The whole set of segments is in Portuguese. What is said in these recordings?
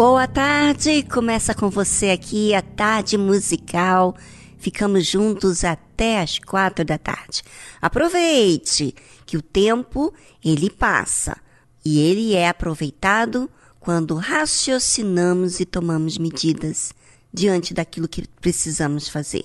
Boa tarde, começa com você aqui a tarde musical. Ficamos juntos até as quatro da tarde. Aproveite que o tempo ele passa e ele é aproveitado quando raciocinamos e tomamos medidas diante daquilo que precisamos fazer.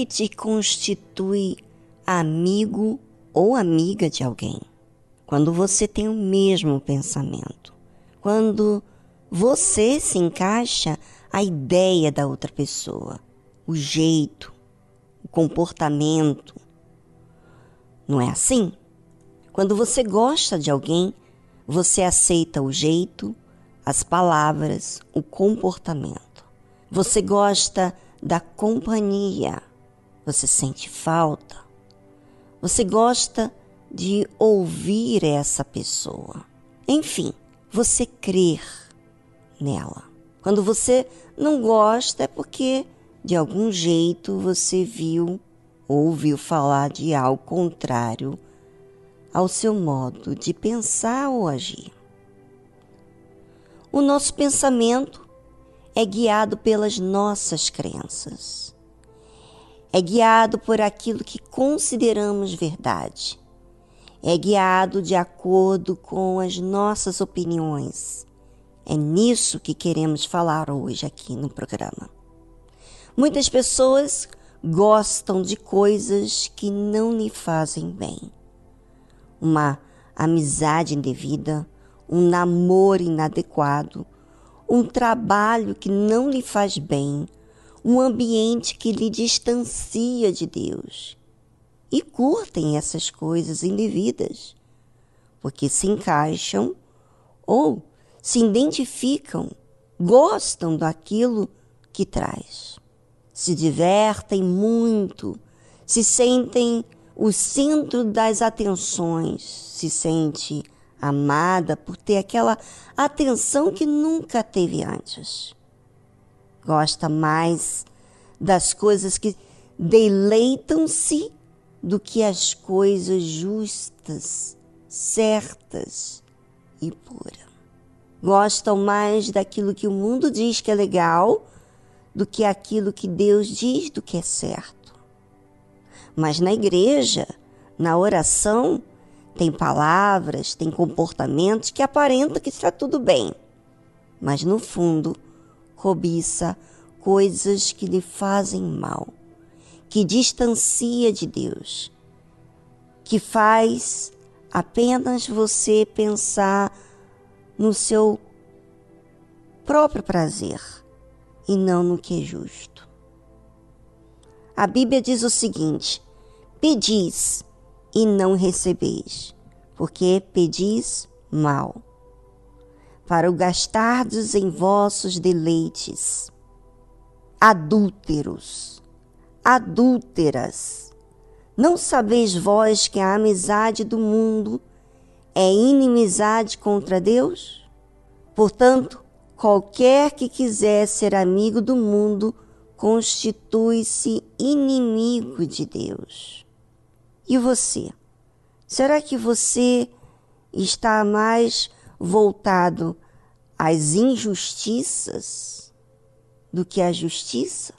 Que te constitui amigo ou amiga de alguém? Quando você tem o mesmo pensamento. Quando você se encaixa a ideia da outra pessoa, o jeito, o comportamento. Não é assim? Quando você gosta de alguém, você aceita o jeito, as palavras, o comportamento. Você gosta da companhia, você sente falta? Você gosta de ouvir essa pessoa? Enfim, você crer nela. Quando você não gosta é porque de algum jeito você viu ou ouviu falar de algo contrário ao seu modo de pensar ou agir. O nosso pensamento é guiado pelas nossas crenças é guiado por aquilo que consideramos verdade. É guiado de acordo com as nossas opiniões. É nisso que queremos falar hoje aqui no programa. Muitas pessoas gostam de coisas que não lhe fazem bem. Uma amizade indevida, um namoro inadequado, um trabalho que não lhe faz bem, um ambiente que lhe distancia de Deus. E curtem essas coisas indevidas, porque se encaixam ou se identificam, gostam daquilo que traz. Se divertem muito, se sentem o centro das atenções, se sente amada por ter aquela atenção que nunca teve antes gosta mais das coisas que deleitam-se do que as coisas justas, certas e puras. Gostam mais daquilo que o mundo diz que é legal do que aquilo que Deus diz do que é certo. Mas na igreja, na oração, tem palavras, tem comportamentos que aparentam que está tudo bem, mas no fundo cobiça coisas que lhe fazem mal, que distancia de Deus, que faz apenas você pensar no seu próprio prazer e não no que é justo. A Bíblia diz o seguinte: pedis e não recebeis, porque pedis mal para o gastardes em vossos deleites. Adúlteros, adúlteras, não sabeis vós que a amizade do mundo é inimizade contra Deus? Portanto, qualquer que quiser ser amigo do mundo constitui-se inimigo de Deus. E você? Será que você está mais voltado às injustiças do que à justiça?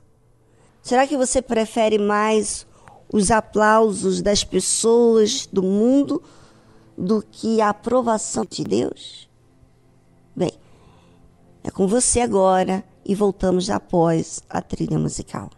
Será que você prefere mais os aplausos das pessoas do mundo do que a aprovação de Deus? Bem, é com você agora e voltamos após a trilha musical.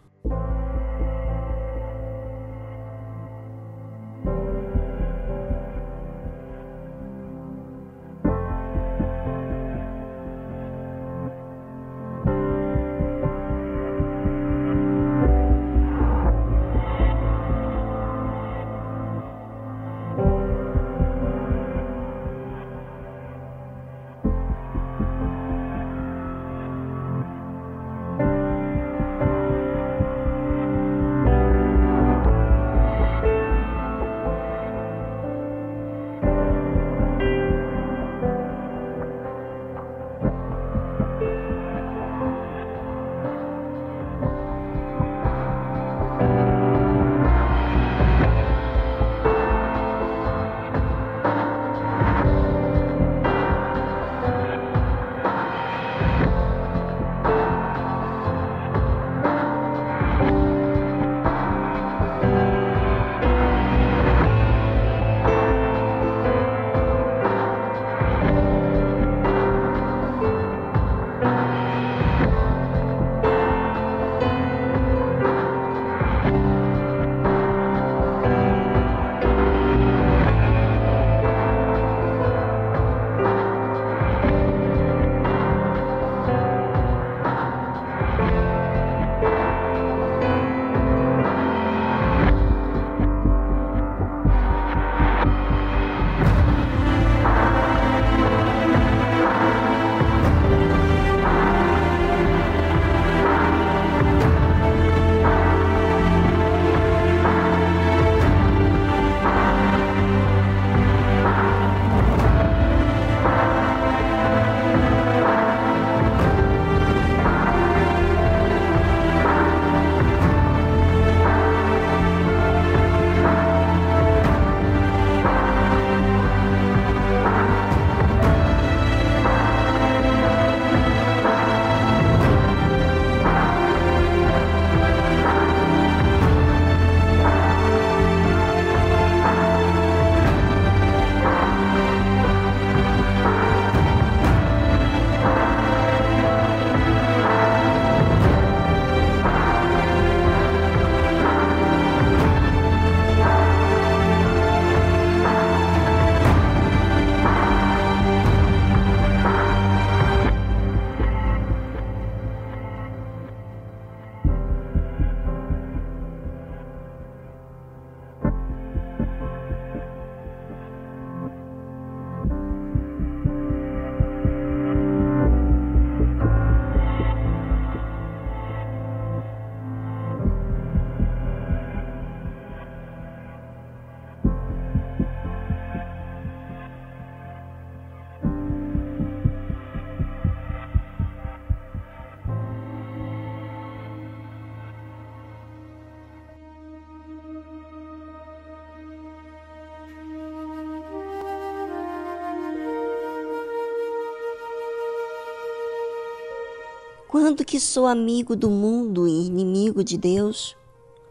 Quando que sou amigo do mundo e inimigo de Deus?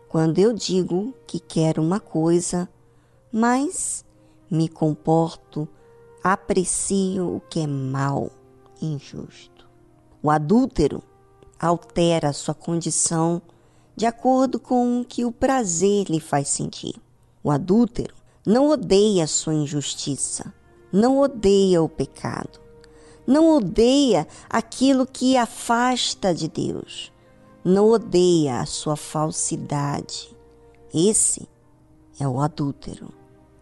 Quando eu digo que quero uma coisa, mas me comporto, aprecio o que é mal, injusto. O adúltero altera sua condição de acordo com o que o prazer lhe faz sentir. O adúltero não odeia sua injustiça, não odeia o pecado, não odeia aquilo que afasta de Deus. Não odeia a sua falsidade. Esse é o adúltero.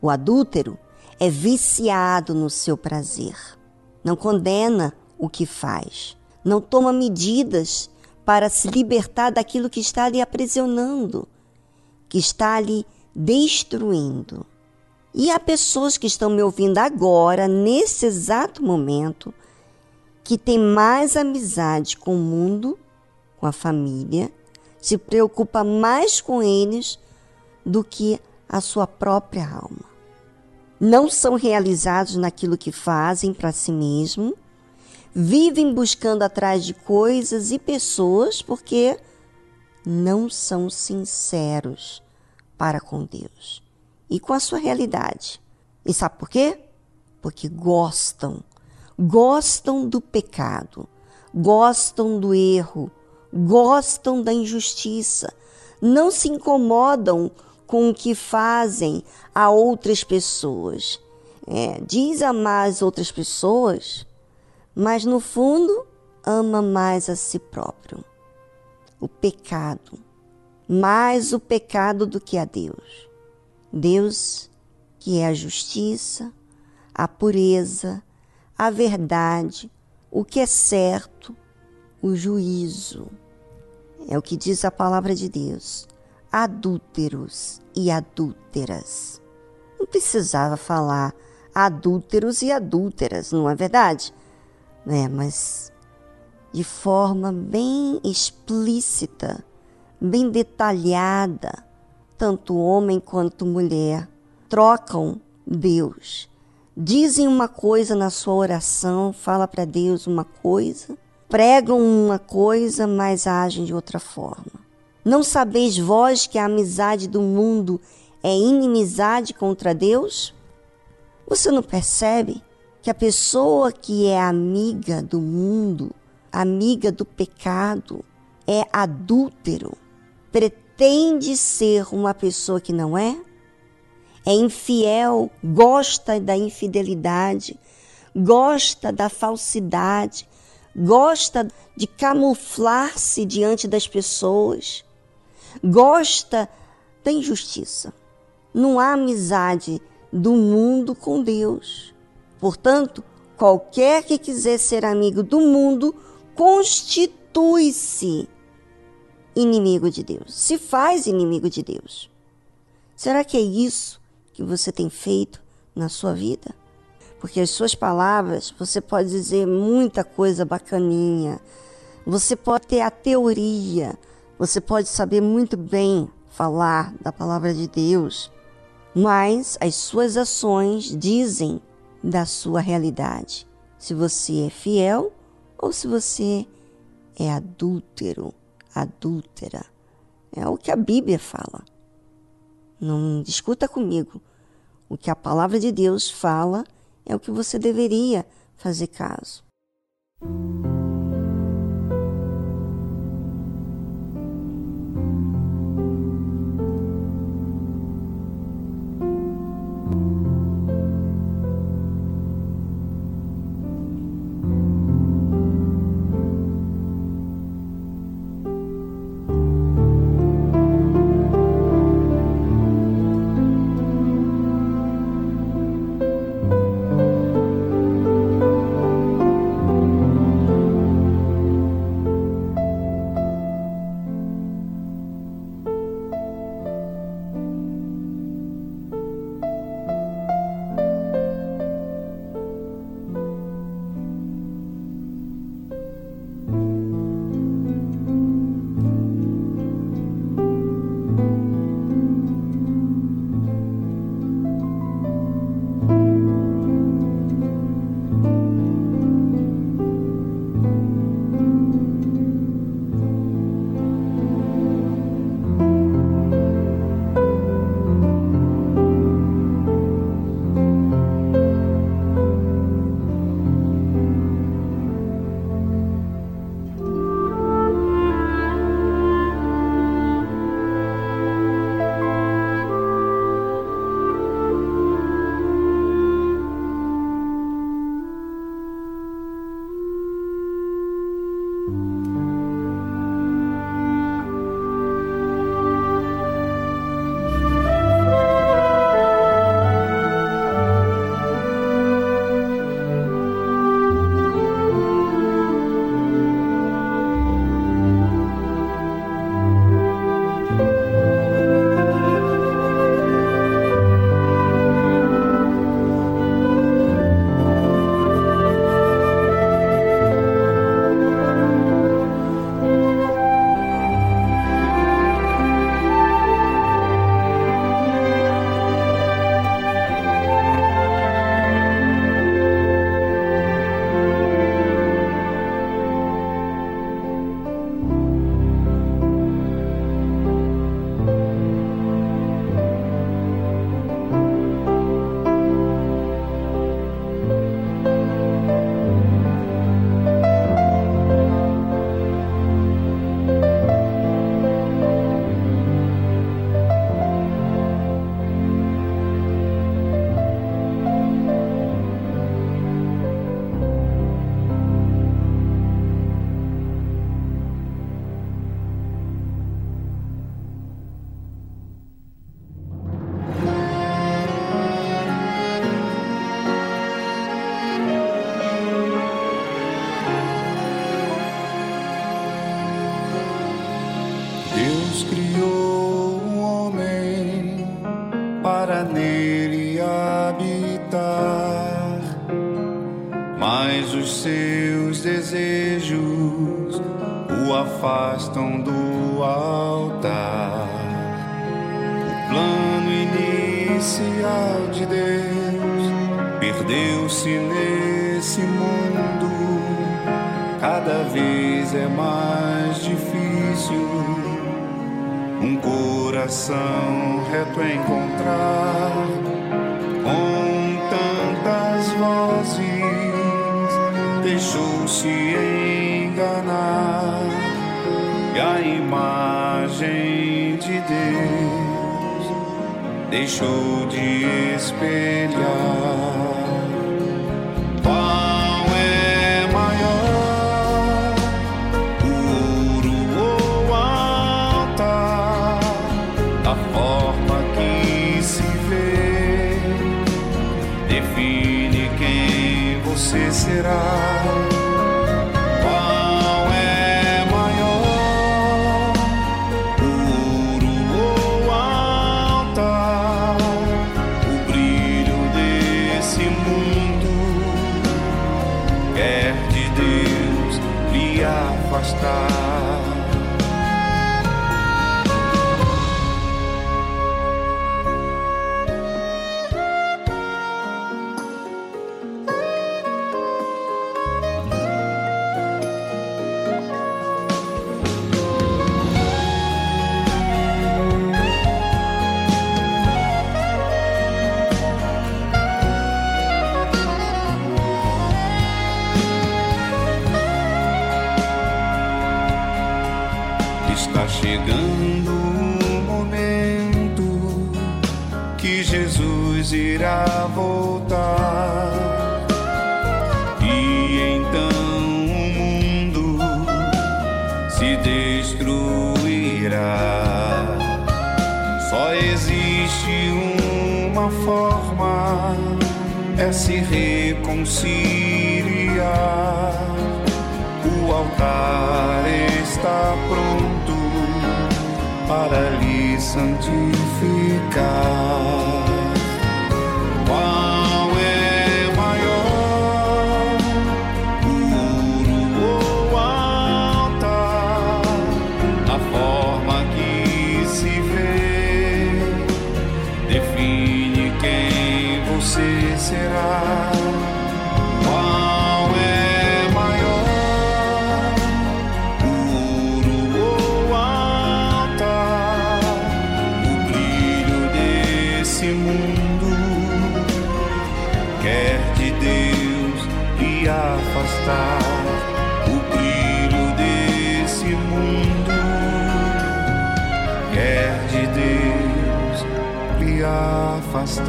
O adúltero é viciado no seu prazer. Não condena o que faz. Não toma medidas para se libertar daquilo que está lhe aprisionando, que está lhe destruindo. E há pessoas que estão me ouvindo agora, nesse exato momento, que tem mais amizade com o mundo, com a família, se preocupa mais com eles do que a sua própria alma. não são realizados naquilo que fazem para si mesmo, vivem buscando atrás de coisas e pessoas porque não são sinceros para com Deus e com a sua realidade. E sabe por quê? Porque gostam, gostam do pecado, gostam do erro, gostam da injustiça, não se incomodam com o que fazem a outras pessoas. É, diz amar as outras pessoas, mas no fundo ama mais a si próprio. O pecado, mais o pecado do que a Deus. Deus, que é a justiça, a pureza, a verdade, o que é certo, o juízo. É o que diz a palavra de Deus. Adúlteros e adúlteras. Não precisava falar adúlteros e adúlteras, não é verdade? É, mas de forma bem explícita, bem detalhada, tanto homem quanto mulher trocam Deus. Dizem uma coisa na sua oração, fala para Deus uma coisa, pregam uma coisa, mas agem de outra forma. Não sabeis vós que a amizade do mundo é inimizade contra Deus? Você não percebe que a pessoa que é amiga do mundo, amiga do pecado, é adúltero, pretende ser uma pessoa que não é? É infiel, gosta da infidelidade, gosta da falsidade, gosta de camuflar-se diante das pessoas, gosta da injustiça. Não há amizade do mundo com Deus. Portanto, qualquer que quiser ser amigo do mundo constitui-se inimigo de Deus, se faz inimigo de Deus. Será que é isso que você tem feito na sua vida? porque as suas palavras você pode dizer muita coisa bacaninha, você pode ter a teoria, você pode saber muito bem falar da palavra de Deus, mas as suas ações dizem da sua realidade. Se você é fiel ou se você é adúltero, adúltera. É o que a Bíblia fala. Não discuta comigo. O que a palavra de Deus fala é o que você deveria fazer caso. Nesse mundo, cada vez é mais difícil um coração reto encontrar com tantas vozes deixou-se enganar e a imagem de Deus deixou de espelhar será? Reconciliar. O altar está pronto para lhe santificar.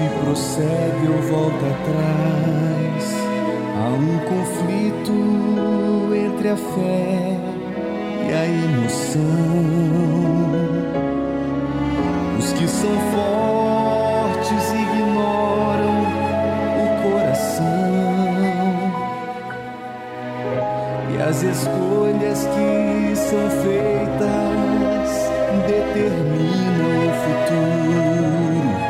se prossegue ou volta atrás. Há um conflito entre a fé e a emoção. Os que são fortes ignoram o coração e as escolhas que são feitas determinam o futuro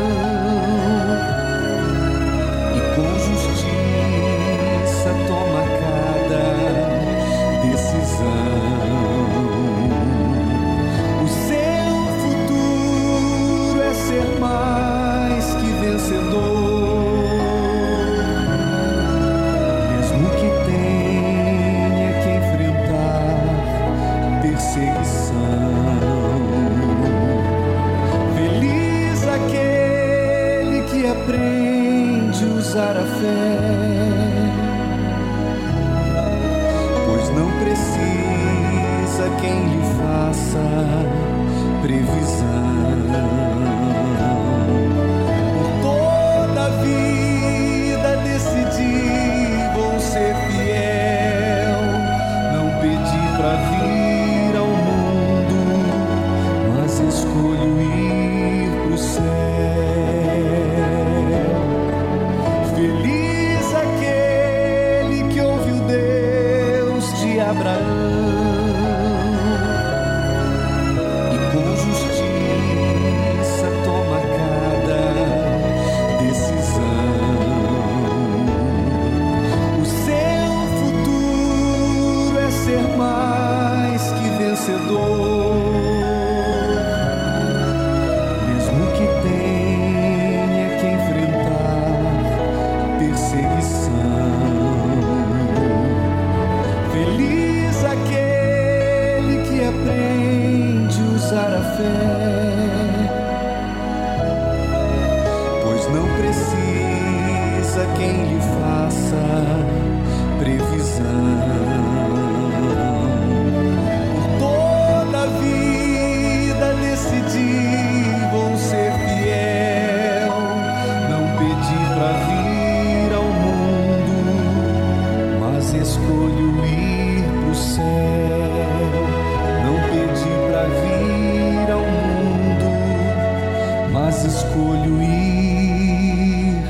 escolho ir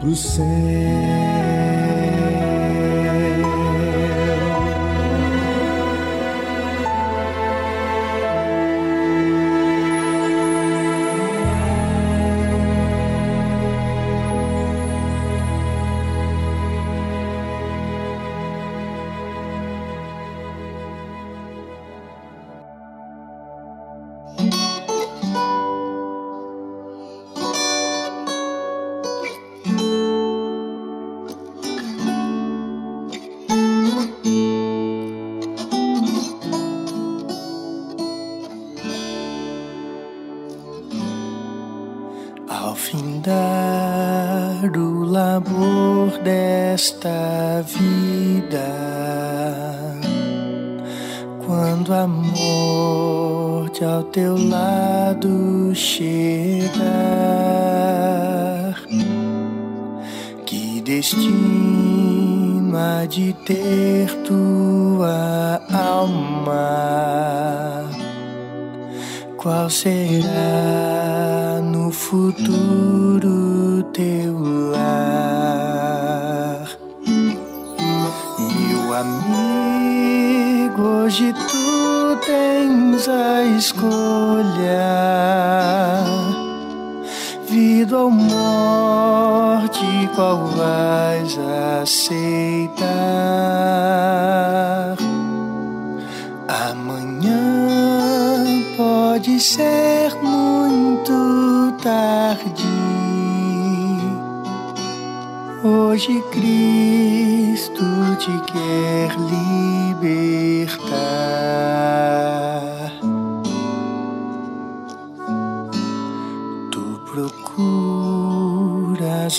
pro céu.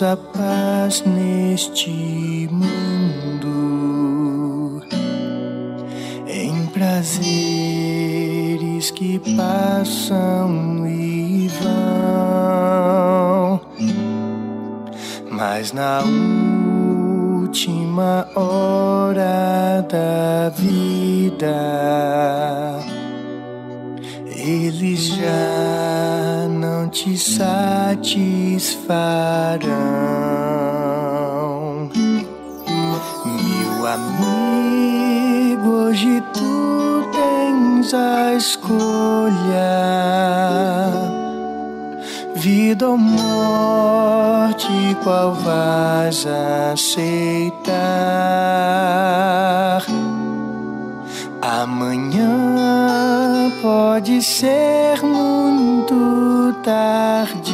A paz neste mundo, em prazeres que passam e vão, mas na última hora da vida, te satisfarão. Meu amigo, hoje tu tens a escolha vida ou morte, qual vais aceitar? Amanhã pode ser muito tarde.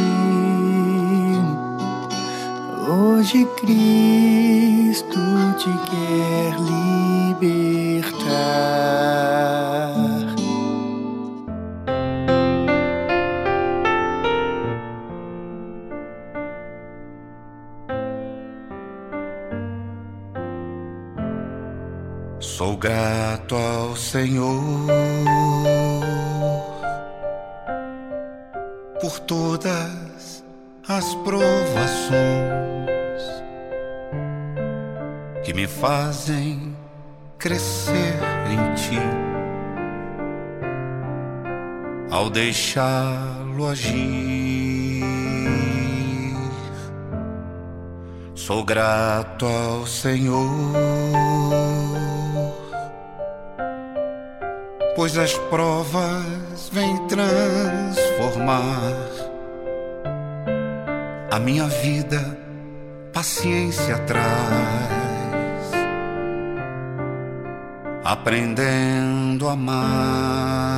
Hoje Cristo te quer libertar. Deixá-lo agir, sou grato ao Senhor pois as provas vêm transformar a minha vida, paciência traz, aprendendo a amar.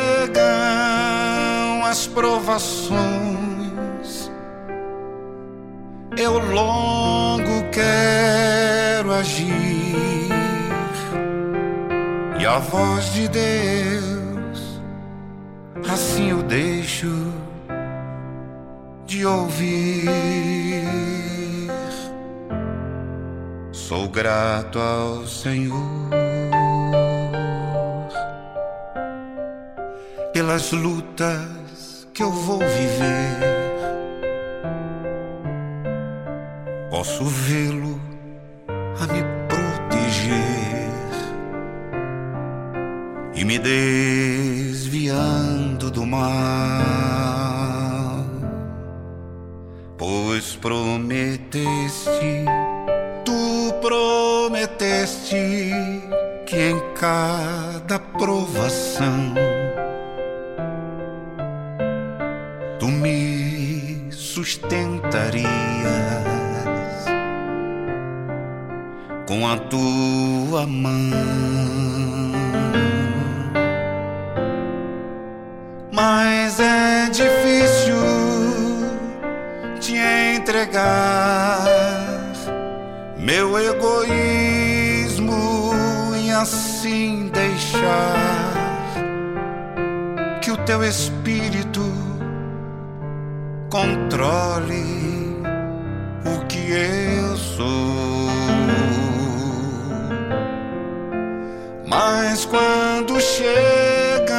as provações, eu longo quero agir e a voz de Deus assim eu deixo de ouvir. Sou grato ao Senhor pelas lutas que eu vou viver. Posso vê-lo a me proteger e me desviando do mal, pois prometeste, tu prometeste que em cada provação tu me sustentarias com a tua mão. Mas é difícil te entregar meu egoísmo e assim deixar que o teu espírito controle o que eu sou. Mas quando chegam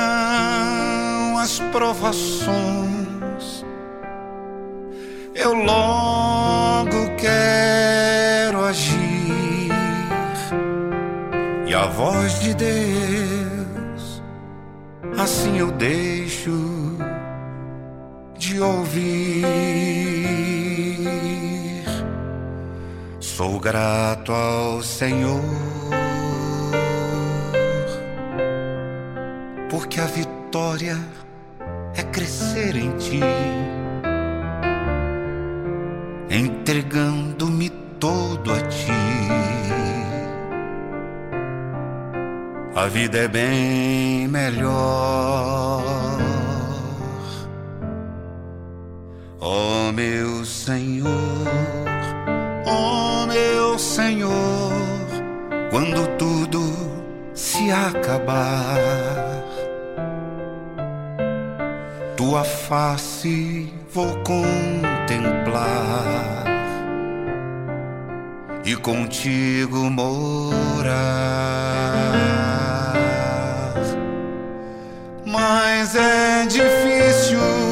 as provações, eu logo quero agir e a voz de Deus, assim eu deixo de ouvir. Sou grato ao Senhor porque a vitória é crescer em ti, entregando-me todo a ti. A vida é bem melhor. Oh meu Senhor, oh meu Senhor, quando tudo se acabar tua face vou contemplar e contigo morar. Mas é difícil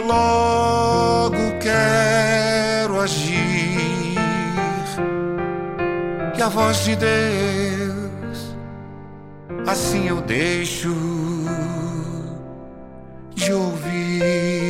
eu logo quero agir. E a voz de Deus, assim eu deixo de ouvir.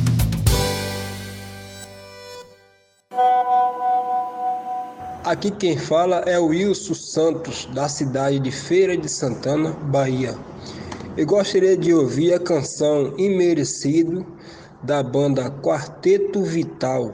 Aqui quem fala é o Wilson Santos, da cidade de Feira de Santana, Bahia. Eu gostaria de ouvir a canção Imerecido da banda Quarteto Vital.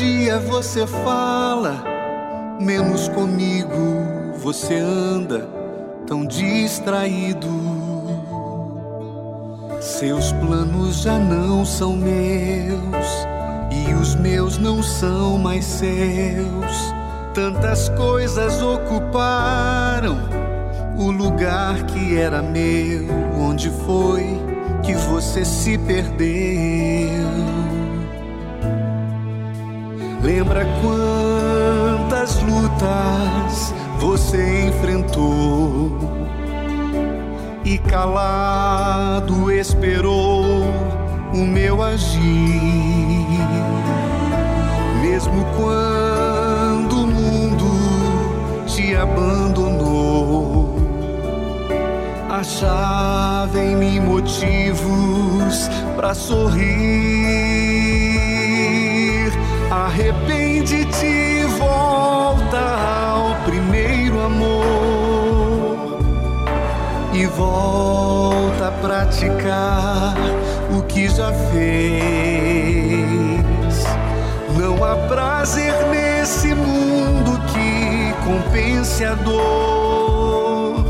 Dia você fala, menos comigo você anda tão distraído. Seus planos já não são meus e os meus não são mais seus. Tantas coisas ocuparam o lugar que era meu. Onde foi que você se perdeu? E calado esperou o meu agir, mesmo quando o mundo te abandonou. Achava em mim motivos para sorrir. Arrepende-te e volta volta a praticar o que já fez. Não há prazer nesse mundo que compense a dor.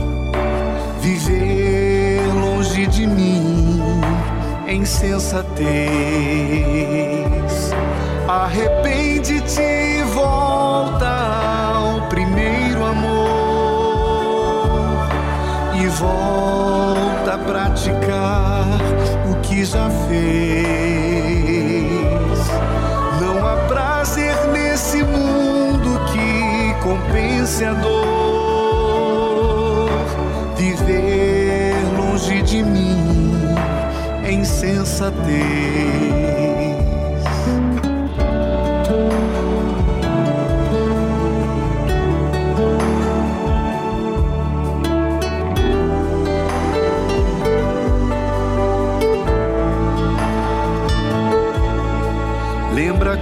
Viver longe de mim é insensatez. Arrepende-te e volta volta a praticar o que já fez. Não há prazer nesse mundo que compense a dor. Viver longe de mim é insensatez.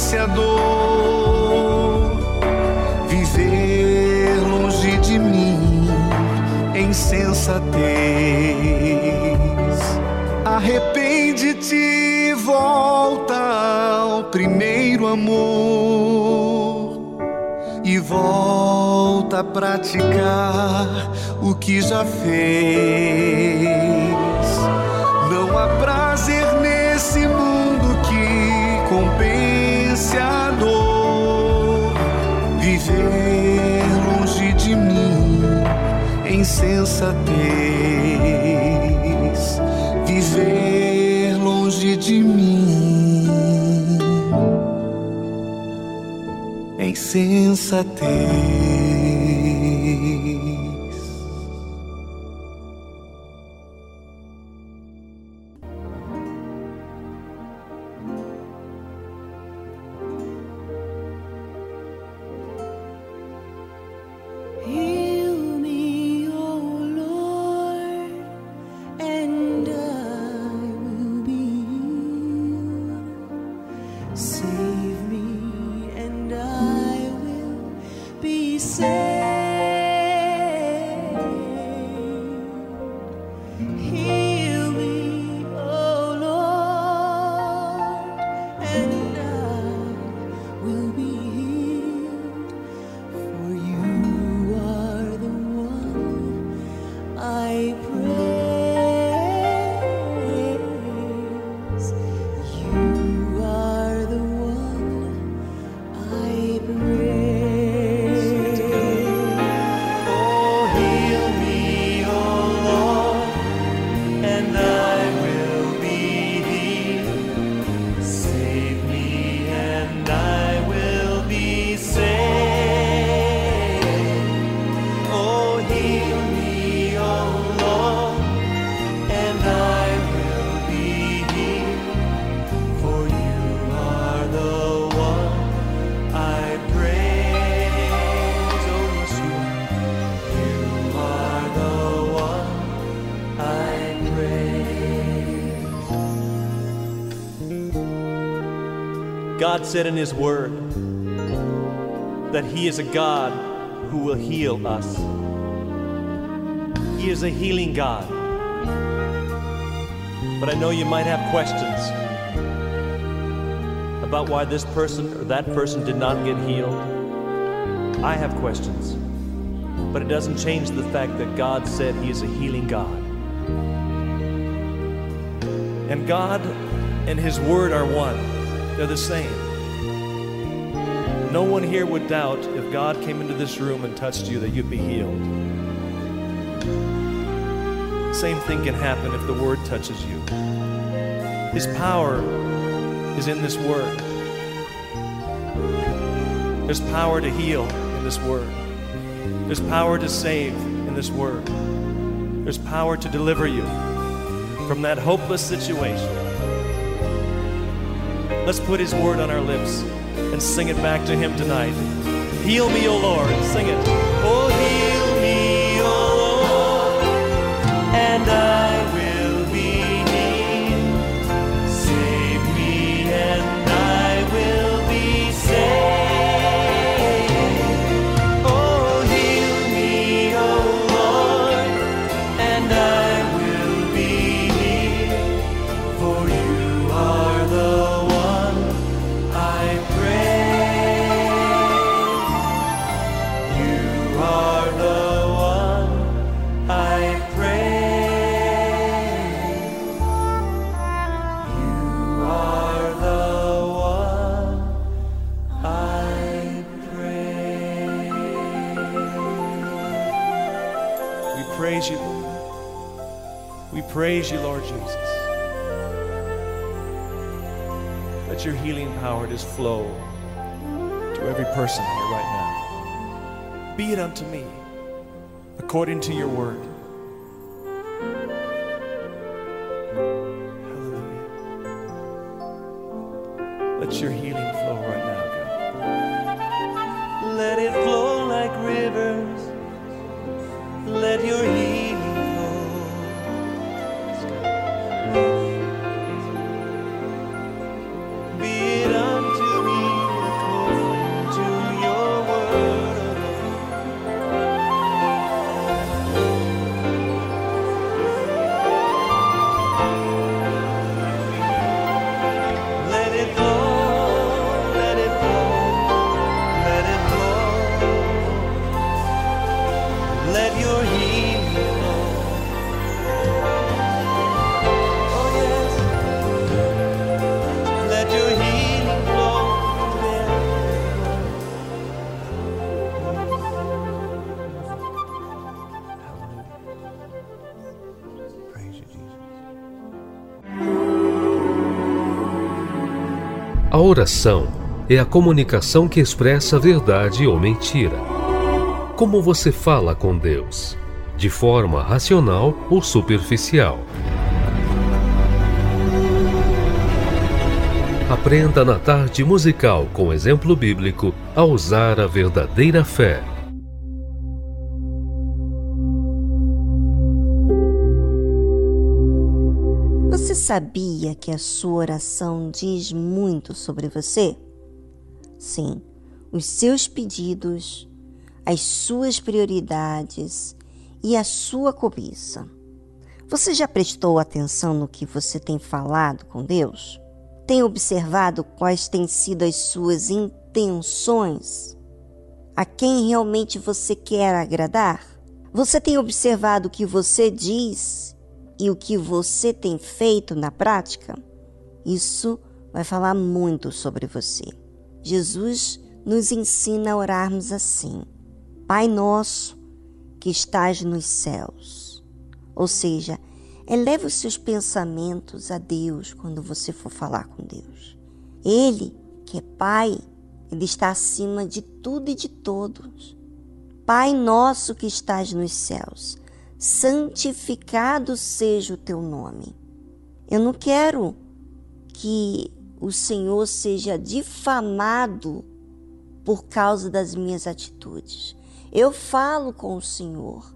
compense a dor. Viver longe de mim é insensatez. Arrepende-te volta ao primeiro amor e volta a praticar o que já fez. Insensatez. Viver longe de mim é insensatez. God said in His Word that He is a God who will heal us. He is a healing God. But I know you might have questions about why this person or that person did not get healed. I have questions. But it doesn't change the fact that God said He is a healing God. And God and His Word are one, they're the same. No one here would doubt if God came into this room and touched you that you'd be healed. Same thing can happen if the Word touches you. His power is in this Word. There's power to heal in this Word. There's power to save in this Word. There's power to deliver you from that hopeless situation. Let's put His Word on our lips and sing it back to Him tonight. Heal me, O Lord. Sing it. Oh, heal praise you, Lord Jesus. Let your healing power just flow to every person here right now. Be it unto me according to your word. Oração é a comunicação que expressa verdade ou mentira. Como você fala com Deus? De forma racional ou superficial? Aprenda na tarde musical com exemplo bíblico a usar a verdadeira fé. Sabia que a sua oração diz muito sobre você? Sim, os seus pedidos, as suas prioridades e a sua cobiça. Você já prestou atenção no que você tem falado com Deus? Tem observado quais têm sido as suas intenções? A quem realmente você quer agradar? Você tem observado o que você diz e o que você tem feito na prática? Isso vai falar muito sobre você. Jesus nos ensina a orarmos assim: Pai nosso que estás nos céus. Ou seja, eleve os seus pensamentos a Deus quando você for falar com Deus. Ele, que é Pai, ele está acima de tudo e de todos. Pai nosso que estás nos céus, santificado seja o teu nome. Eu não quero que o Senhor seja difamado por causa das minhas atitudes. Eu falo com o Senhor,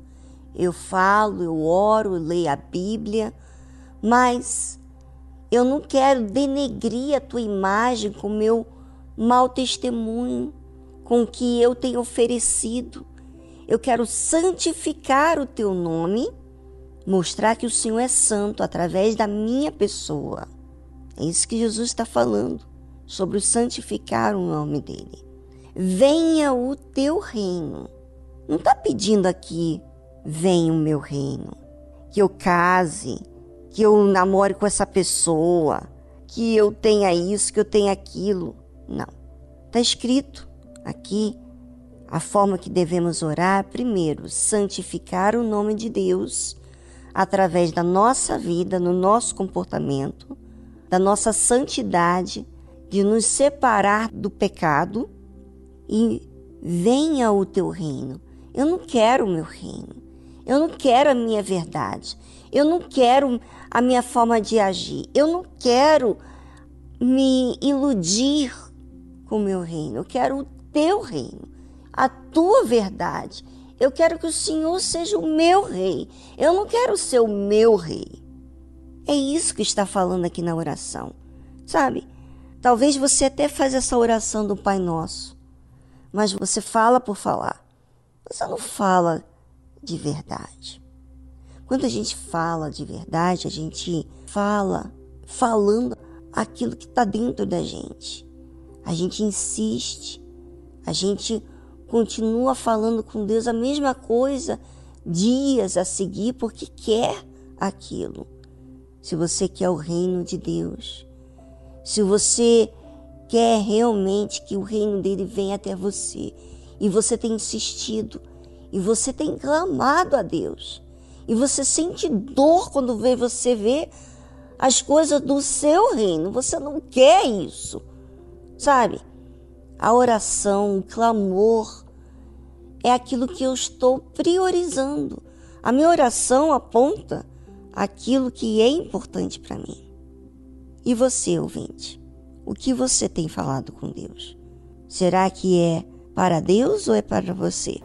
eu falo, eu oro, eu leio a Bíblia, mas eu não quero denegrir a tua imagem com meu mau testemunho com o que eu tenho oferecido. Eu quero santificar o teu nome, mostrar que o Senhor é santo através da minha pessoa. É isso que Jesus está falando sobre o santificar o nome dele. Venha o teu reino. Não está pedindo aqui, venha o meu reino. Que eu case, que eu namore com essa pessoa, que eu tenha isso, que eu tenha aquilo. Não. Está escrito aqui a forma que devemos orar. Primeiro, santificar o nome de Deus através da nossa vida, no nosso comportamento, da nossa santidade, de nos separar do pecado e venha o teu reino. Eu não quero o meu reino. Eu não quero a minha verdade. Eu não quero a minha forma de agir. Eu não quero me iludir com o meu reino. Eu quero o teu reino, a tua verdade. Eu quero que o Senhor seja o meu rei. Eu não quero ser o meu rei. É isso que está falando aqui na oração. Sabe? Talvez você até faz essa oração do Pai Nosso, mas você fala por falar. Você não fala de verdade. Quando a gente fala de verdade, a gente fala falando aquilo que está dentro da gente. A gente insiste, a gente continua falando com Deus a mesma coisa dias a seguir porque quer aquilo. Se você quer o reino de Deus, se você quer realmente que o reino dele venha até você e você tem insistido e você tem clamado a Deus e você sente dor quando vê você vê as coisas do seu reino, você não quer isso. Sabe? A oração, o clamor é aquilo que eu estou priorizando. A minha oração aponta aquilo que é importante para mim. E você, ouvinte, o que você tem falado com Deus? Será que é para Deus ou é para você?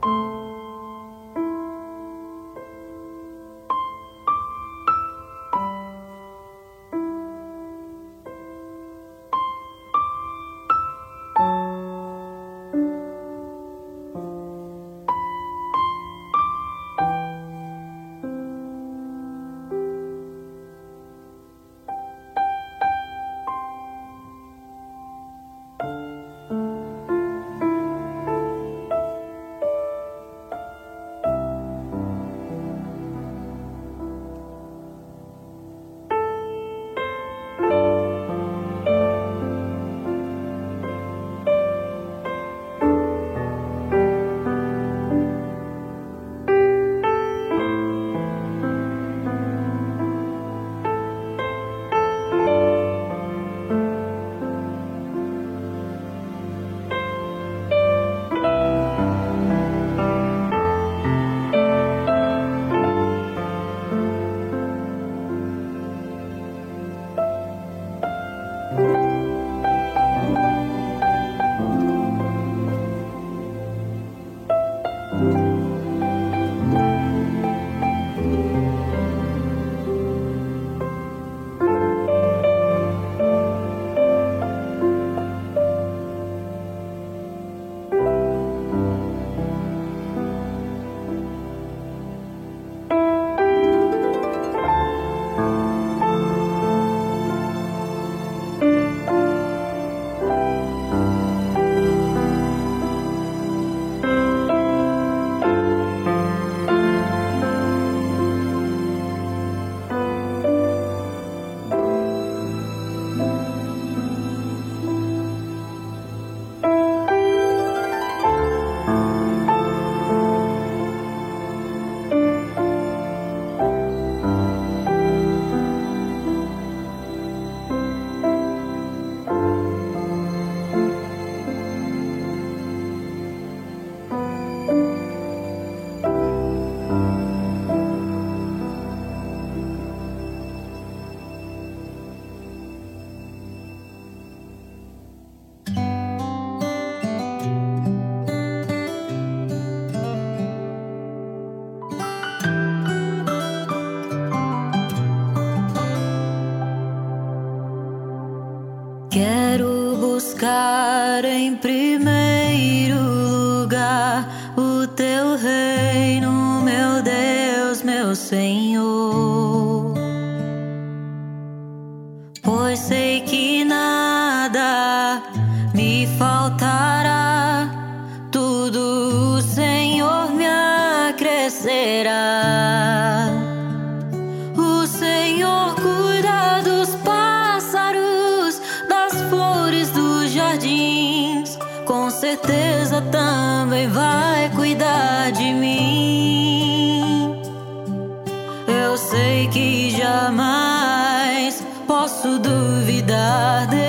Posso duvidar de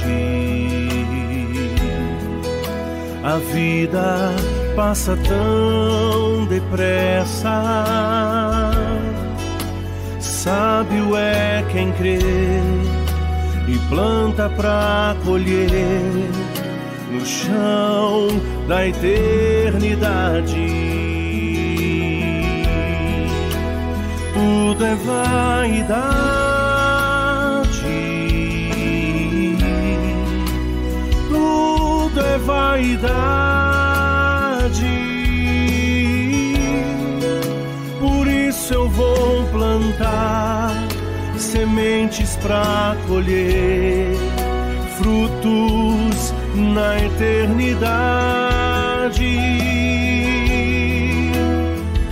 A vida passa tão depressa. Sábio é quem crê e planta pra colher no chão da eternidade. Tudo é vaidade. Vaidade. Por isso eu vou plantar sementes pra colher frutos na eternidade.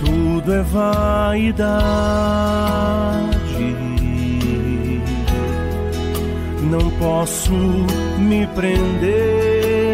Tudo é vaidade. Não posso me prender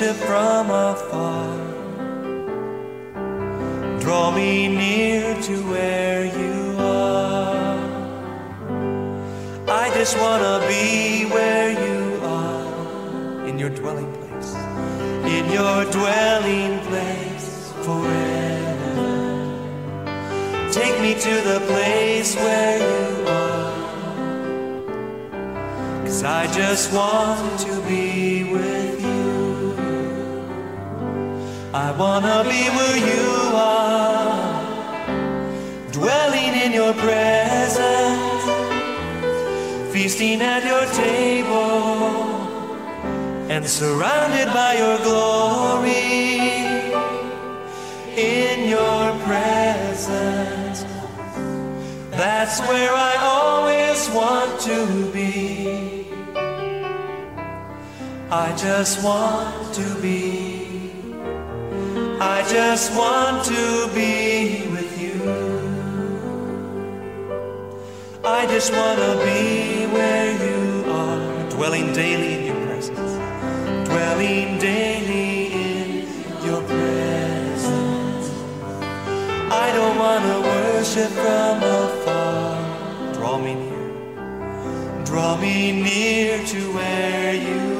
Worship from afar. Draw me near to where you are. I just wanna be where you are, in your dwelling place, in your dwelling place forever. Take me to the place where you are. Cause I just want to be with you. I wanna be where you are, dwelling in your presence, feasting at your table, and surrounded by your glory. In your presence, that's where I always want to be. I just want to be. I just want to be with you. I just want to be where you are, dwelling daily in your presence, dwelling daily in your presence. I don't want to worship from afar. Draw me near, Draw me near to where you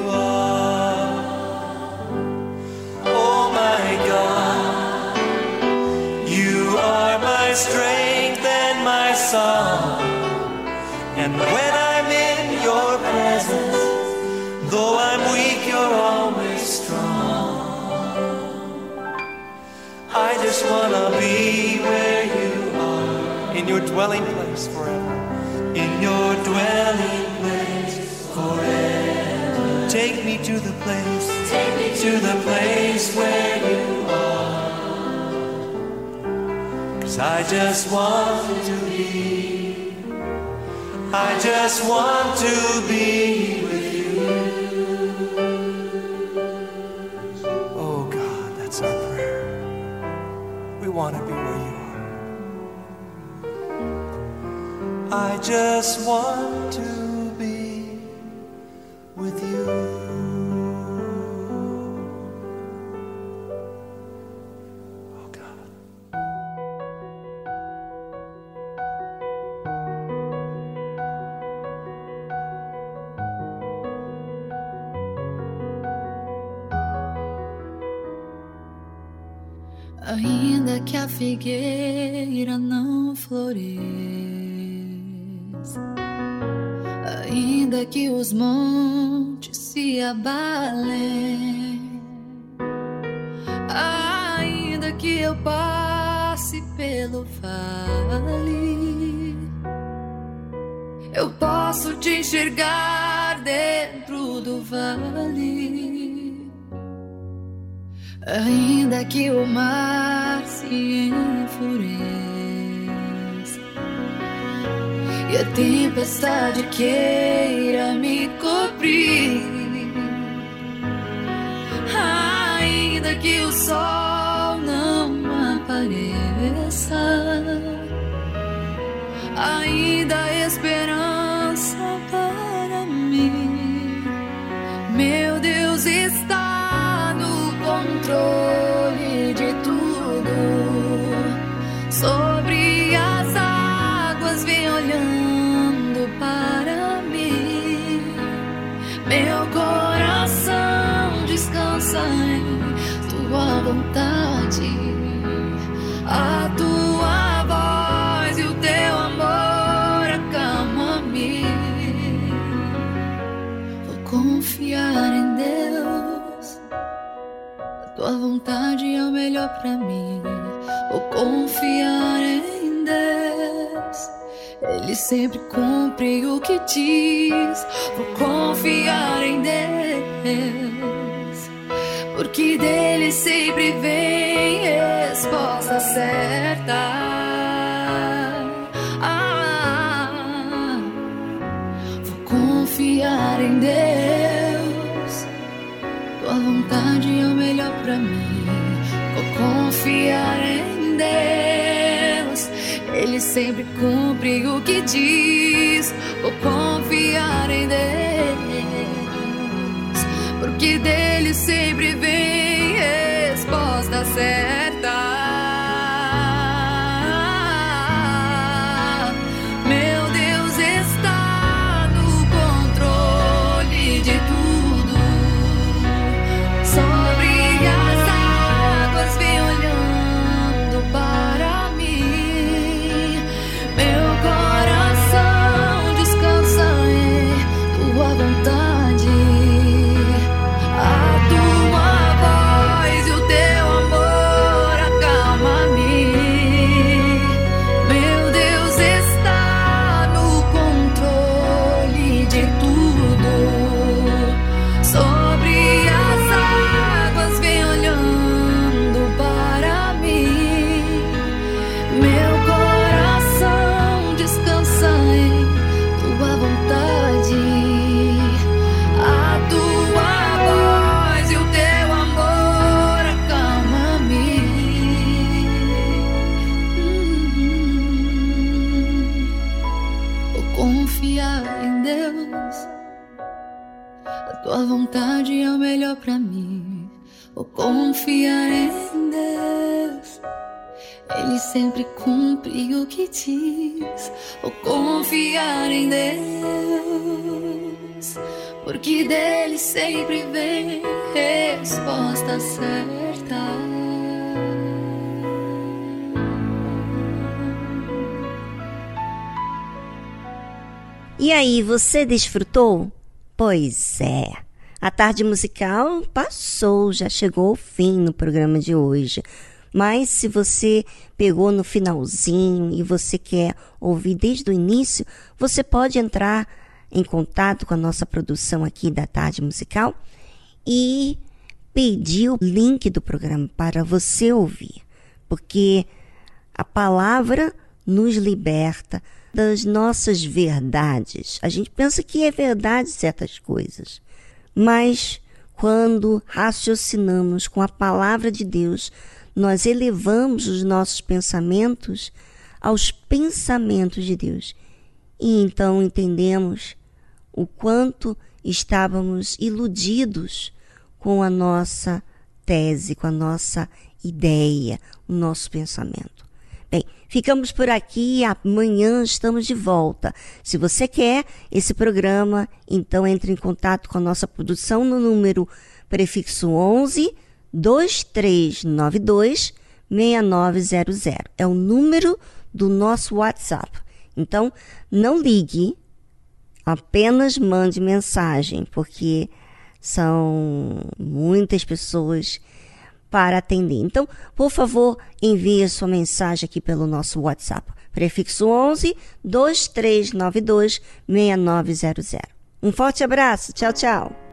And when I'm in your presence, though I'm weak, you're always strong. I just wanna be where you are, in your dwelling place forever. In your dwelling place forever. Take me to the place, take me to the place where you are. Cause I just want to be, I just want to be with you. Oh God, that's our prayer. We want to be where you are. I just want to figueira não floresça, ainda que os montes se abalem, ainda que eu passe pelo vale, eu posso te enxergar dentro do vale. Ainda que o mar se enfureça e a tempestade queira me cobrir, ainda que o sol não apareça, melhor pra mim. Vou confiar em Deus. Ele sempre cumpre o que diz. Vou confiar em Deus. Porque dele sempre vem resposta certa. Ah, confiar em Deus. Tua vontade é o melhor pra mim. Confiar em Deus. Ele sempre cumpre o que diz. Vou confiar em Deus. Porque dele sempre vem resposta certa. Confiar em Deus. Ele sempre cumpre o que diz. Vou confiar em Deus. porque dele sempre vem resposta certa. E aí, você desfrutou? Pois é. A tarde musical passou, já chegou ao fim no programa de hoje. Mas se você pegou no finalzinho e você quer ouvir desde o início, você pode entrar em contato com a nossa produção aqui da tarde musical e pedir o link do programa para você ouvir, porque a palavra nos liberta das nossas verdades. A gente pensa que é verdade certas coisas, mas quando raciocinamos com a palavra de Deus, nós elevamos os nossos pensamentos aos pensamentos de Deus. E então entendemos o quanto estávamos iludidos com a nossa tese, com a nossa ideia, o nosso pensamento. Bem, ficamos por aqui. Amanhã estamos de volta. Se você quer esse programa, então entre em contato com a nossa produção no número prefixo 11 2392 6900. É o número do nosso WhatsApp. Então, não ligue, apenas mande mensagem, porque são muitas pessoas para atender. Então, por favor, envie a sua mensagem aqui pelo nosso WhatsApp. Prefixo 11 2392 6900. Um forte abraço. Tchau, tchau.